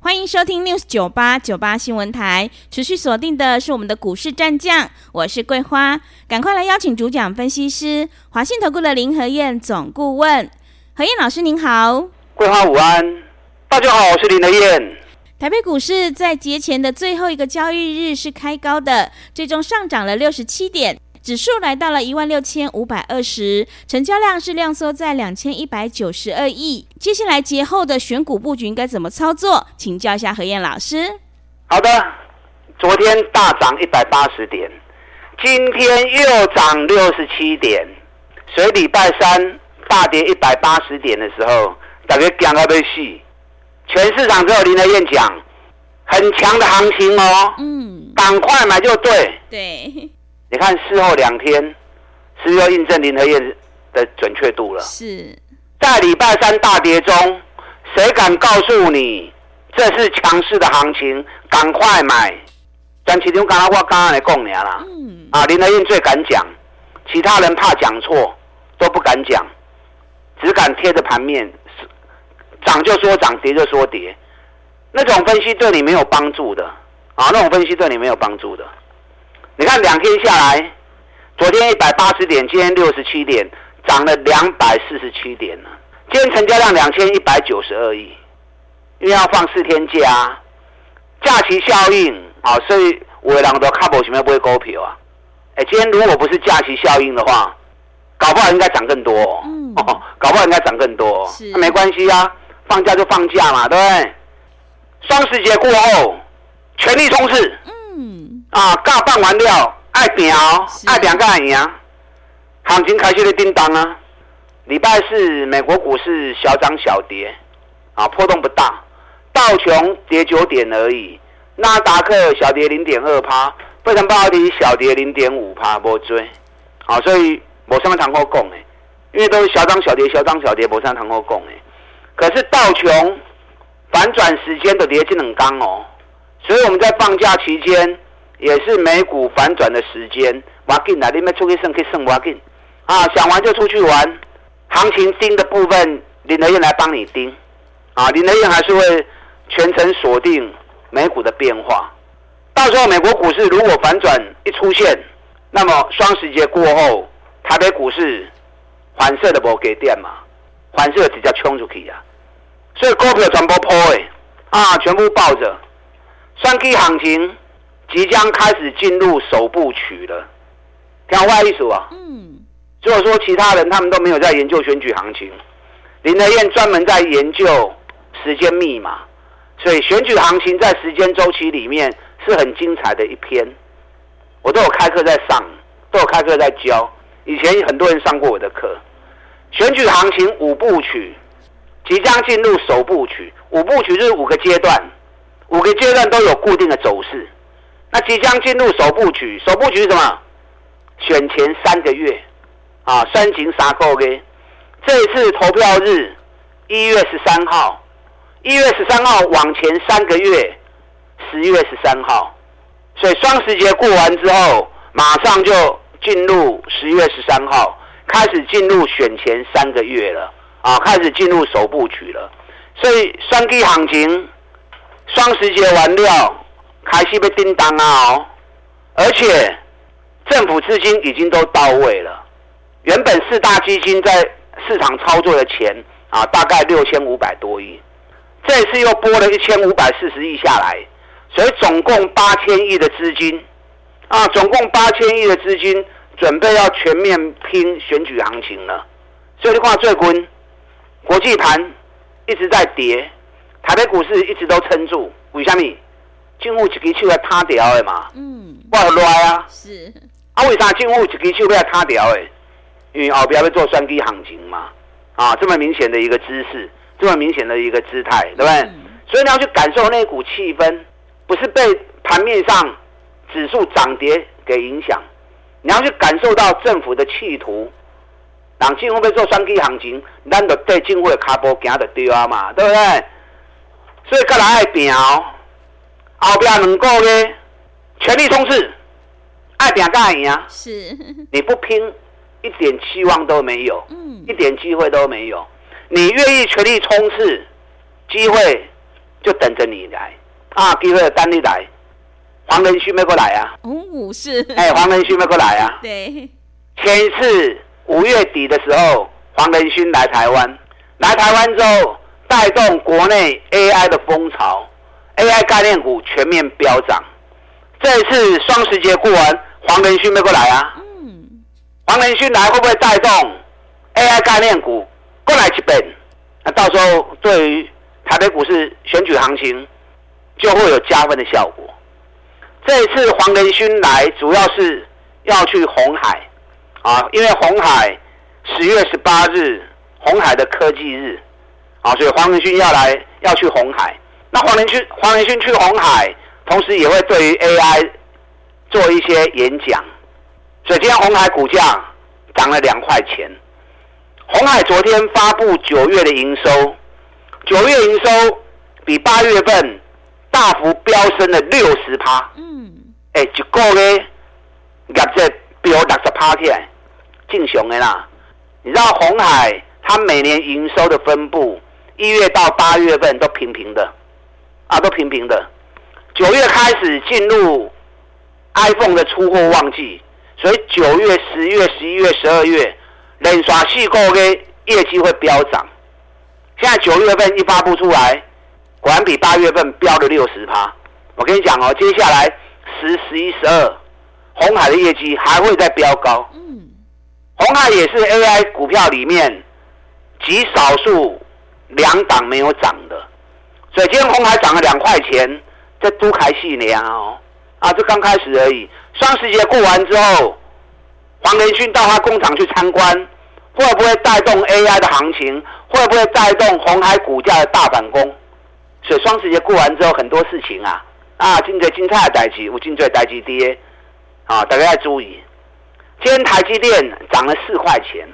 欢迎收听 News 九八九八新闻台，持续锁定的是我们的股市战将，我是桂花，赶快来邀请主讲分析师华信投顾的林和燕总顾问，何燕老师您好，桂花午安，大家好，我是林和燕。台北股市在节前的最后一个交易日是开高的，最终上涨了六十七点。指数来到了一万六千五百二十，成交量是量缩在两千一百九十二亿。接下来节后的选股布局应该怎么操作？请教一下何燕老师。好的，昨天大涨一百八十点，今天又涨六十七点，所以礼拜三大跌一百八十点的时候，大家讲到被戏，全市场只有林德燕讲，很强的行情哦，嗯，赶快买就对，对。你看事后两天，是不是又印证林和燕的准确度了？是，在礼拜三大跌中，谁敢告诉你这是强势的行情？赶快买！但其中刚刚我刚刚来讲你啦，嗯，啊，林和燕最敢讲，其他人怕讲错都不敢讲，只敢贴着盘面，涨就说涨，跌就说跌，那种分析对你没有帮助的啊，那种分析对你没有帮助的。你看两天下来，昨天一百八十点，今天六十七点，涨了两百四十七点了。今天成交量两千一百九十二亿，因为要放四天假，假期效应啊，所以有的人都看不起来不会股票啊。哎，今天如果不是假期效应的话，搞不好应该涨更多哦。嗯。搞不好应该涨更多。是。那没关系啊，放假就放假嘛，对不对？双十节过后，全力冲刺。嗯。啊，尬办完了，爱表爱表干赢，行情开始的叮当啊！礼拜四美国股市小涨小跌，啊，波动不大，道琼跌九点而已，纳达克小跌零点二趴，非常半导体小跌零点五趴，不追，啊，所以没什么谈好讲诶，因为都是小涨小跌，小涨小跌，没什么谈好讲诶。可是道琼反转时间都跌进冷刚哦，所以我们在放假期间。也是美股反转的时间，挖紧啊！你们出去胜可以胜挖紧啊！想玩就出去玩，行情盯的部分，林和彦来帮你盯啊！林和彦还是会全程锁定美股的变化。到时候美国股市如果反转一出现，那么双十节过后，台北股市反射的不给电嘛？反射直接冲出去啊！所以股票全部抛诶啊，全部抱着，双 K 行情。即将开始进入首部曲了，听我意思啊。嗯。如果说其他人他们都没有在研究选举行情，林德燕专门在研究时间密码，所以选举行情在时间周期里面是很精彩的一篇。我都有开课在上，都有开课在教。以前很多人上过我的课。选举行情五部曲，即将进入首部曲。五部曲就是五个阶段，五个阶段都有固定的走势。那即将进入首部曲，首部曲是什么？选前三个月，啊，三前三个月。这一次投票日一月十三号，一月十三号往前三个月，十月十三号。所以双十节过完之后，马上就进入十月十三号，开始进入选前三个月了，啊，开始进入首部曲了。所以双 K 行情，双十节完了。开始被叮当啊！哦，而且政府资金已经都到位了。原本四大基金在市场操作的钱啊，大概六千五百多亿，这次又拨了一千五百四十亿下来，所以总共八千亿的资金啊，总共八千亿的资金准备要全面拼选举行情了。所以你看最近国际盘一直在跌，台北股市一直都撑住，为什么？政府一支手要塌掉的嘛？嗯，不好赖啊。是啊，为啥政府一支手要塌掉的？因为后边要做双 K 行情嘛。啊，这么明显的一个姿势，这么明显的一个姿态，对不对？嗯、所以你要去感受那股气氛，不是被盘面上指数涨跌给影响，你要去感受到政府的企图，让政府要做双 K 行情，咱就对政府的脚步行得对啊嘛，对不对？所以再来爱拼哦，后边两个月全力冲刺，爱拼才会赢啊！是，你不拼，一点期望都没有，嗯，一点机会都没有。你愿意全力冲刺，机会就等着你来啊！机会等你来。黄仁勋没过来啊？哦，是。哎，黄仁勋没过来啊？对。前一次五月底的时候，黄仁勋来台湾，来台湾之后带动国内 AI 的风潮，AI 概念股全面飙涨。这一次双十节过完，黄仁勋没过来啊？嗯。黄仁勋来会不会带动 AI 概念股过来一遍？那到时候对于台北股市选举行情就会有加分的效果。这一次黄仁勋来，主要是要去红海啊，因为红海十月十八日红海的科技日啊，所以黄仁勋要来要去红海。那黄仁勋黄仁勋去红海，同时也会对于 AI 做一些演讲。所以今天红海股价涨了两块钱。红海昨天发布九月的营收，九月营收比八月份大幅飙升了六十趴。嗯哎，一个月业绩飙六十趴起来，正常的啦。你知道红海它每年营收的分布，一月到八月份都平平的，啊，都平平的。九月开始进入 iPhone 的出货旺季，所以九月、十月、十一月、十二月连续四个月业绩会飙涨。现在九月份一发布出来，果然比八月份飙了六十趴。我跟你讲哦，接下来。十、十一、十二，红海的业绩还会再飙高。嗯，红海也是 AI 股票里面极少数两档没有涨的，所以今天鸿海涨了两块钱，这都开细年哦，啊，这刚开始而已。双十节过完之后，黄仁勋到他工厂去参观，会不会带动 AI 的行情？会不会带动红海股价的大反攻？所以双十节过完之后，很多事情啊。啊，真济精彩的代志，有真济代志跌，啊，大家要注意。今天台积电涨了四块钱，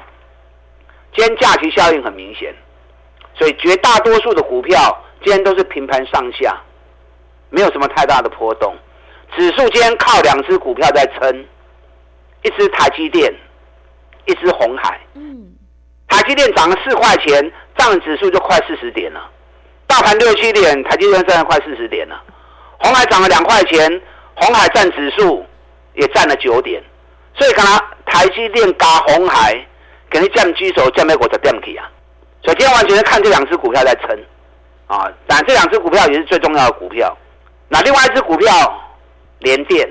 今天假期效应很明显，所以绝大多数的股票今天都是平盘上下，没有什么太大的波动。指数今天靠两只股票在撑，一只台积电，一只红海。嗯。台积电涨了四块钱，涨指数就快四十点了。大盘六七点，台积电涨了快四十点了。红海涨了两块钱，红海占指数也占了九点，所以看它台积电加红海，肯定占机手占美国的电体啊，所以今天完全是看这两只股票在撑啊，但这两只股票也是最重要的股票。那另外一只股票联电，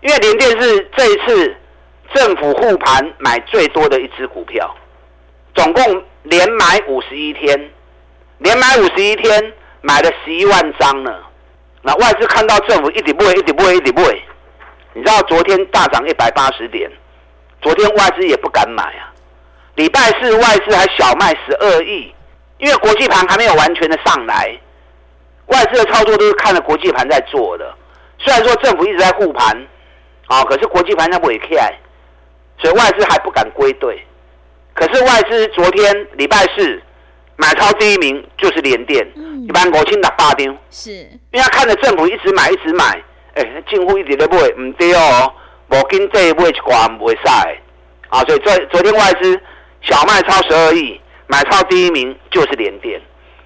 因为联电是这一次政府护盘买最多的一只股票，总共连买五十一天，连买五十一天买了十一万张呢。那外资看到政府一直不会，一直不会，一直不会，你知道昨天大涨一百八十点，昨天外资也不敢买啊。礼拜四外资还小卖十二亿，因为国际盘还没有完全的上来，外资的操作都是看着国际盘在做的。虽然说政府一直在护盘，啊，可是国际盘在尾开，所以外资还不敢归队。可是外资昨天礼拜四买超第一名就是联电。一般五千六百张，是，因为他看着政府一直买，一直买，哎、欸，政府一直在买，唔对哦，无跟这买一挂不会晒，啊，所以昨昨天外资小卖超十二亿，买超第一名就是联电，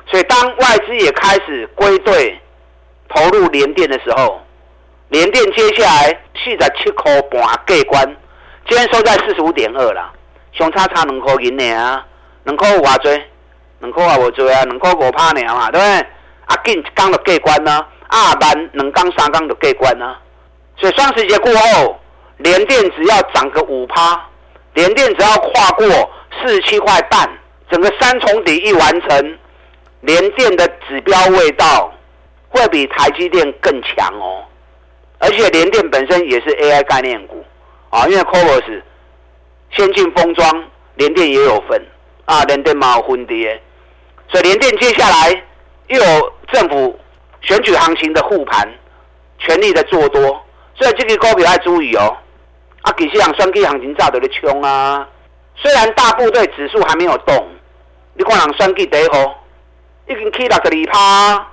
所以当外资也开始归队投入联电的时候，联电接下来四十七块半过关，今天收在四十五点二啦，相差差两块银呢啊，两块有偌济？两块也无做啊，两块五趴尔嘛，对不对？啊，紧一天就过关呢，啊，慢两天三天就过关呢。所以双十节过后，联电只要涨个五趴，联电只要跨过四十七块半，整个三重底一完成，联电的指标味道会比台积电更强哦。而且联电本身也是 AI 概念股啊，因为 c o r o s 先进封装，联电也有份啊，联电嘛有分的。所以联电接下来又有政府选举行情的护盘，全力的做多，所以这个高比要注意哦。啊，其实人选举行情早就在冲啊。虽然大部队指数还没有动，你看人选举第一号已经起六十二趴，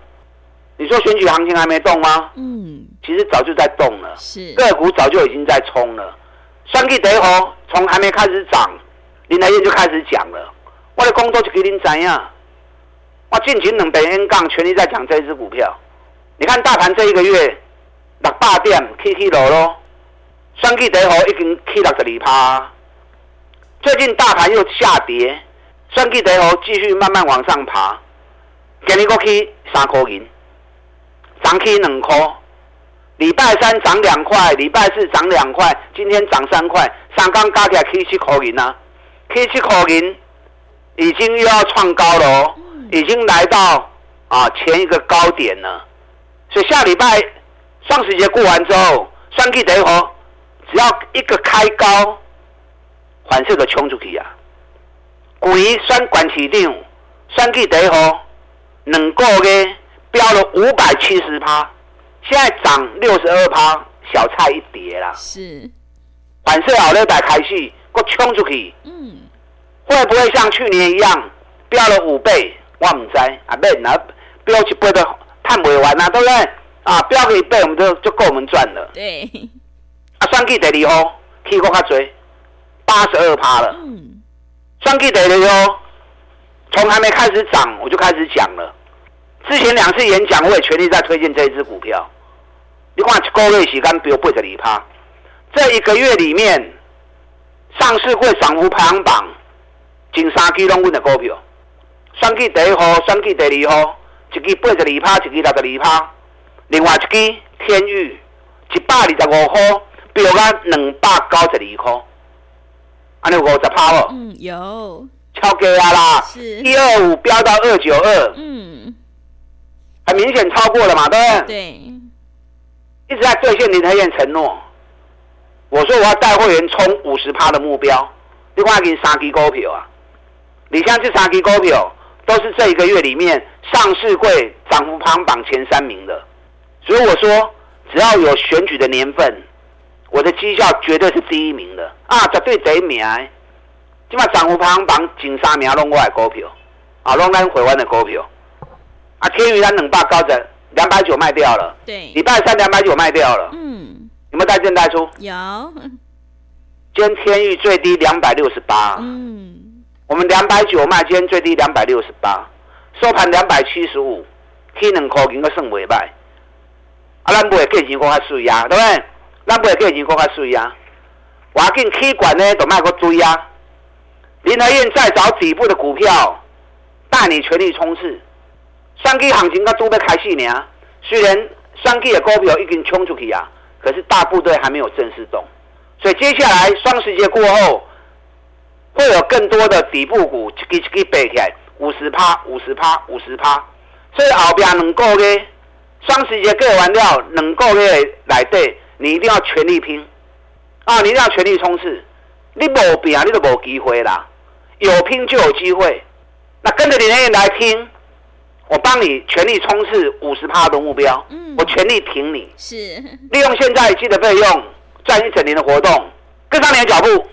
你说选举行情还没动吗？嗯，其实早就在动了，是个股早就已经在冲了。选举第一号从还没开始涨，林台燕就开始讲了。我的工作就给您怎样？我近期两百 N 杠全力在讲这支股票。你看大盘这一个月六百点起起落落，选举第一号已经起六十二趴。最近大盘又下跌，选举第一号继续慢慢往上爬，今日过去三块银，涨起两块。礼拜三涨两块，礼拜四涨两块，今天涨三块，三刚加起来起七块银啊，起七块银已经又要创高了哦，已经来到啊前一个高点了。所以下礼拜双十节过完之后，选举第一号只要一个开高。反射的冲出去啊！股一选管起定，选去第一号，两个月飙了五百七十趴，现在涨六十二趴，小菜一碟啦。是反射好了，再开始，我冲出去。嗯，会不会像去年一样飙了五倍？我唔知啊，没那飙一倍都赚不完啊，对不对？啊，飙个一倍，我们就就够我们赚了。对。啊，选举第二号，去过较多。八十二趴了，嗯，选举第二号，从还没开始涨，我就开始讲了。之前两次演讲，我也全力在推荐这一支股票。你看一个月时间飙八十二趴，这一个月里面，上市会涨幅排行榜前三支拢稳的股票。选举第一号，选举第二号，一支八十二趴，一支六十二趴。另外一支天宇，一百二十五块，飙到两百九十二块。还有五十趴哦，嗯，有，超给啊啦，是。一二五飙到二九二，嗯，很明显超过了嘛，对不对？对，一直在兑现林台燕承诺。我说我要带会员冲五十趴的目标，你看给你三支股票啊，你像这三支股票都是这一个月里面上市柜涨幅排行榜前三名的，所以我说只要有选举的年份。我的绩效绝对是第一名的啊，绝对第一名。今嘛涨幅排行榜前三名拢我的股票，啊，拢咱台湾的股票。啊，天宇咱两百高的两百九卖掉了。对。礼拜三两百九卖掉了。嗯。有没有带进带出？有。今天天宇最低两百六十八。嗯。我们两百九卖，今天最低两百六十八，收盘两百七十五，天两块应该算袂歹。啊，咱买的价钱较水啊，对不对？咱买个已经够较水啊，我要紧起管呢，都卖个追啊。林和燕再找底部的股票，带你全力冲刺。双 K 行情刚准备开始呢，虽然双 K 的股票已经冲出去啊，可是大部队还没有正式动，所以接下来双十节过后，会有更多的底部股一支一支背起来，五十趴、五十趴、五十趴。所以后边两个月双十节过完了，两个月来对。你一定要全力拼啊！你一定要全力冲刺，你没拼啊，你都没机会啦。有拼就有机会。那跟着林天燕来拼，我帮你全力冲刺五十趴的目标。嗯，我全力挺你。是。利用现在积的费用赚一整年的活动，跟上你的脚步。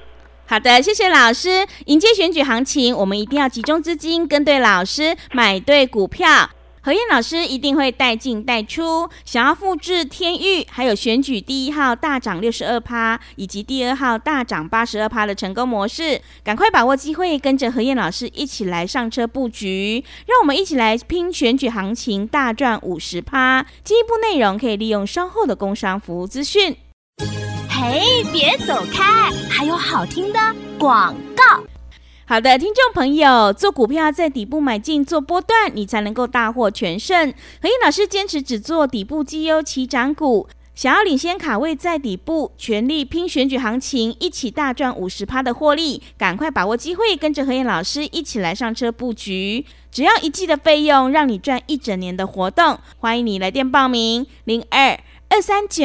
好的，谢谢老师。迎接选举行情，我们一定要集中资金，跟对老师，买对股票。何燕老师一定会带进带出，想要复制天域，还有选举第一号大涨六十二趴，以及第二号大涨八十二趴的成功模式，赶快把握机会，跟着何燕老师一起来上车布局，让我们一起来拼选举行情，大赚五十趴。进一步内容可以利用稍后的工商服务资讯。嘿，别走开，还有好听的广告。好的，听众朋友，做股票在底部买进做波段，你才能够大获全胜。何燕老师坚持只做底部绩优起涨股，想要领先卡位在底部，全力拼选举行情，一起大赚五十趴的获利，赶快把握机会，跟着何燕老师一起来上车布局。只要一季的费用，让你赚一整年的活动。欢迎你来电报名：零二二三九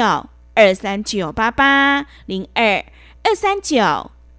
二三九八八零二二三九。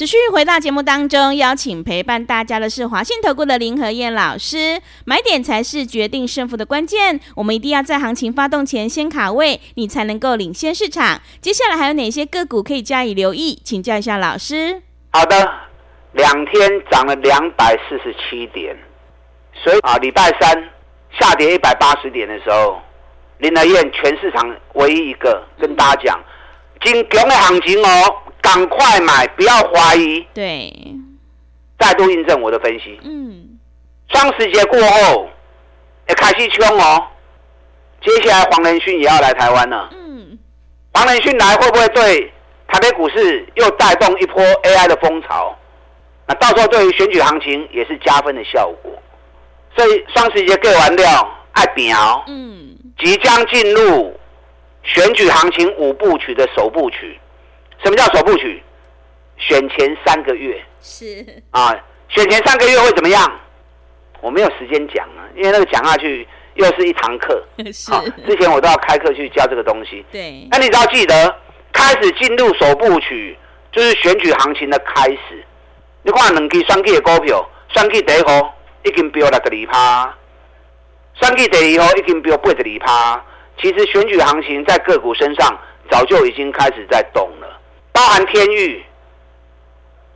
持续回到节目当中，邀请陪伴大家的是华信投顾的林和燕老师。买点才是决定胜负的关键，我们一定要在行情发动前先卡位，你才能够领先市场。接下来还有哪些个股可以加以留意？请教一下老师。好的，两天涨了两百四十七点，所以啊，礼拜三下跌一百八十点的时候，林和燕全市场唯一一个跟大家讲，金强的行情哦。赶快买，不要怀疑。对，再度印证我的分析。嗯，双十节过后，也开始冲哦。接下来黄仁勋也要来台湾了。嗯，黄仁勋来会不会对台北股市又带动一波 AI 的风潮？那到时候对于选举行情也是加分的效果。所以双十节过完了，爱表。嗯，即将进入选举行情五部曲的首部曲。什么叫首部曲？选前三个月是啊，选前三个月会怎么样？我没有时间讲啊，因为那个讲下去又是一堂课。是、啊，之前我都要开课去教这个东西。对，那你只要记得，开始进入首部曲，就是选举行情的开始。你看两支选举的股票，选举第一号已经飙六十二趴，选举第二号已经飙八十二趴。其实选举行情在个股身上早就已经开始在动了。包含天域，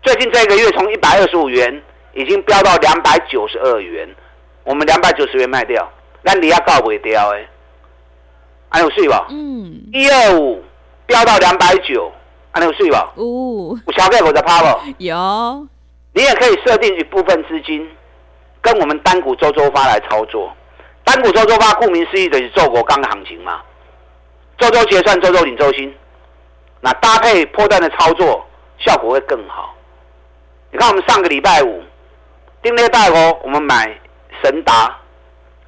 最近这个月从一百二十五元已经飙到两百九十二元，我们两百九十元卖掉，那你要告不掉哎，还有税吧？嗯，一二五飙到两百九，还有税吧？哦，我小概我的趴了，有，你也可以设定一部分资金，跟我们单股周周发来操作。单股周周发顾名思义就是做国钢的行情嘛，周周结算，周周领周薪。那搭配波段的操作效果会更好。你看，我们上个礼拜五，丁礼拜五我们买神达，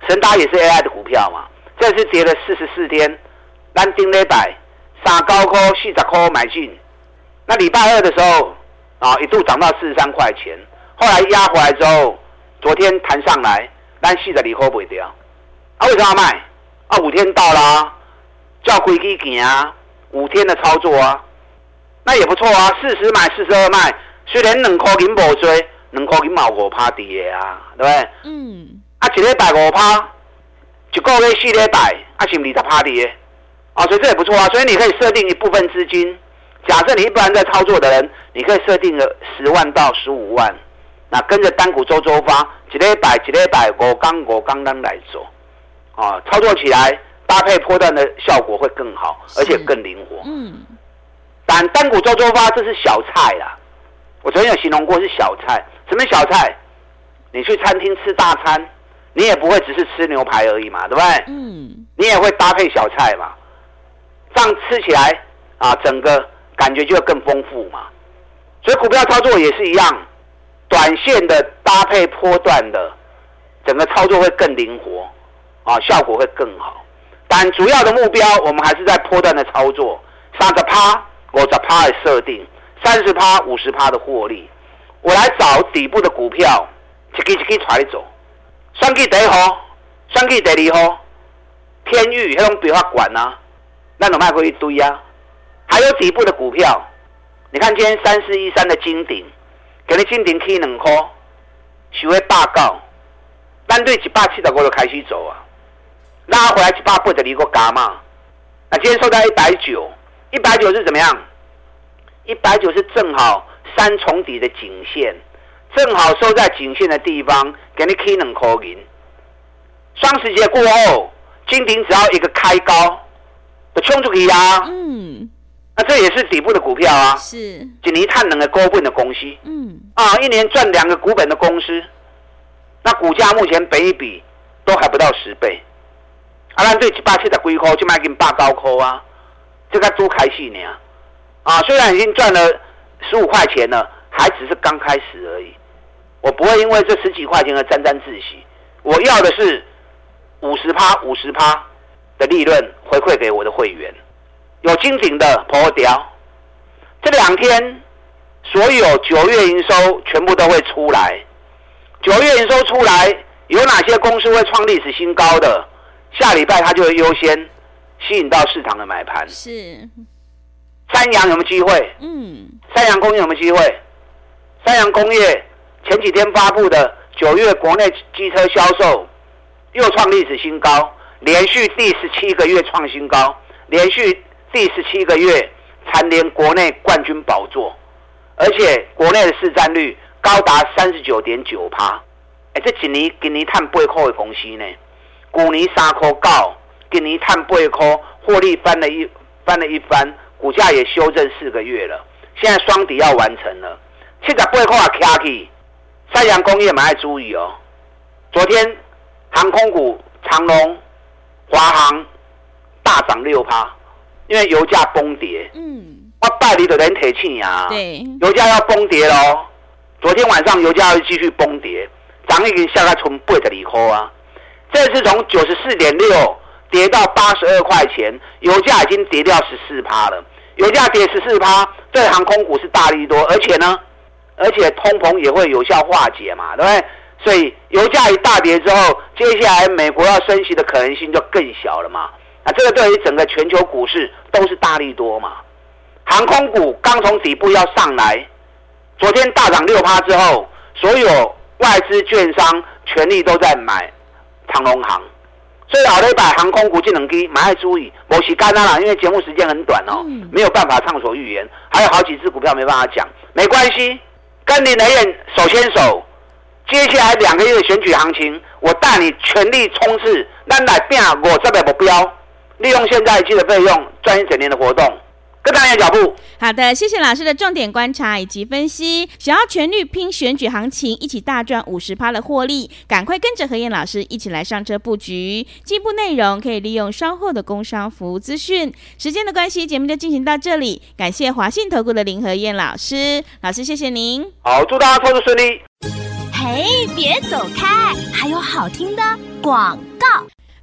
神达也是 AI 的股票嘛。这次跌了四十四天，但丁礼拜三高科四十块买进。那礼拜二的时候啊，一度涨到四十三块钱，后来压回来之后，昨天弹上来，但四十二块不掉。啊，为什么要卖？啊，五天到啦，叫规矩行啊。五天的操作啊，那也不错啊，四十买四十二卖，虽然两块银无追，两块银毛五趴跌啊，对不对？嗯。啊，一礼拜五趴，一个月四礼拜，啊，是二十趴跌？啊，所以这也不错啊，所以你可以设定一部分资金，假设你一般在操作的人，你可以设定个十万到十五万，那跟着单股周周发，一礼拜一礼拜五刚五刚刚来做，啊，操作起来。搭配波段的效果会更好，而且更灵活。嗯，但单股周周发这是小菜啦，我昨天有形容过是小菜。什么小菜？你去餐厅吃大餐，你也不会只是吃牛排而已嘛，对不对？嗯，你也会搭配小菜嘛，这样吃起来啊，整个感觉就会更丰富嘛。所以股票操作也是一样，短线的搭配波段的，整个操作会更灵活啊，效果会更好。但主要的目标，我们还是在波段的操作，三十趴、五十趴的设定，三十趴、五十趴的获利。我来找底部的股票，一支一支揣走。选举第一号，选举第二号，天域那种比较管啊，那种卖过一堆啊。还有底部的股票，你看今天三四一三的金鼎，给你金鼎起两块，收会大告，单对一百七十五就开始走啊。拉回来七八倍的离个加码，那今天收在一百九，一百九是怎么样？一百九是正好三重底的颈线，正好收在颈线的地方，给你 K 能扣银。双十节过后，金鼎只要一个开高，就冲出去啊。嗯，那这也是底部的股票啊。是，一年赚两个股本的公司。嗯，啊，一年赚两个股本的公司，那股价目前本一比都还不到十倍。啊，咱对一百七十几块就卖给八高块啊，这个多开心呢！啊，虽然已经赚了十五块钱了，还只是刚开始而已。我不会因为这十几块钱而沾沾自喜，我要的是五十趴、五十趴的利润回馈给我的会员。有金鼎的破掉，这两天所有九月营收全部都会出来。九月营收出来，有哪些公司会创历史新高的？下礼拜它就会优先吸引到市场的买盘。是，三洋有没有机会？嗯，三洋工业有没有机会？三洋工业前几天发布的九月国内机车销售又创历史新高，连续第十七个月创新高，连续第十七个月蝉联国内冠军宝座，而且国内的市占率高达三十九点九趴。哎，这几年今年探八块的公司呢，去年三块九，今年赚八块，获利翻了一翻了一番，股价也修正四个月了，现在双底要完成了，七十八块也卡起，三阳工业蛮爱注意哦。昨天航空股长龙、华航大涨六趴，因为油价崩跌。嗯，我拜你的人铁气呀，对，油价要崩跌喽。昨天晚上油价要继续崩跌。涨已经下来从八十二块啊，这是从九十四点六跌到八十二块钱，油价已经跌掉十四趴了。油价跌十四趴，对航空股是大利多，而且呢，而且通膨也会有效化解嘛，对不对？所以油价一大跌之后，接下来美国要升息的可能性就更小了嘛。那这个对于整个全球股市都是大利多嘛。航空股刚从底部要上来，昨天大涨六趴之后，所有。外资券商全力都在买长荣航，所以老雷把航空股技能机蛮爱注意，某些干啦，因为节目时间很短哦，没有办法畅所欲言，还有好几只股票没办法讲，没关系，跟林和彦手牵手，接下来两个月的选举行情，我带你全力冲刺，咱来拼我这个目标，利用现在一季的费用赚一整年的活动。跟上你的脚步。好的，谢谢老师的重点观察以及分析。想要全力拼选举行情，一起大赚五十趴的获利，赶快跟着何燕老师一起来上车布局。进一步内容可以利用稍后的工商服务资讯。时间的关系，节目就进行到这里。感谢华信投顾的林何燕老师，老师谢谢您。好，祝大家操作顺利。嘿，别走开，还有好听的广告。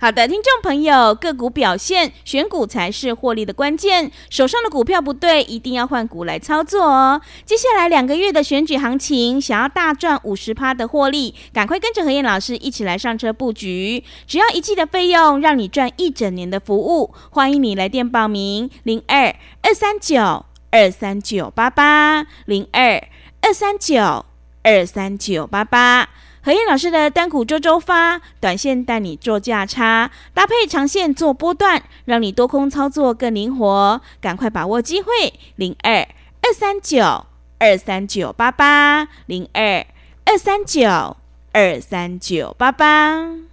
好的，听众朋友，个股表现，选股才是获利的关键。手上的股票不对，一定要换股来操作哦。接下来两个月的选举行情，想要大赚五十趴的获利，赶快跟着何燕老师一起来上车布局。只要一季的费用，让你赚一整年的服务。欢迎你来电报名：零二二三九二三九八八零二二三九二三九八八。何燕老师的单股周周发，短线带你做价差，搭配长线做波段，让你多空操作更灵活。赶快把握机会，零二二三九二三九八八，零二二三九二三九八八。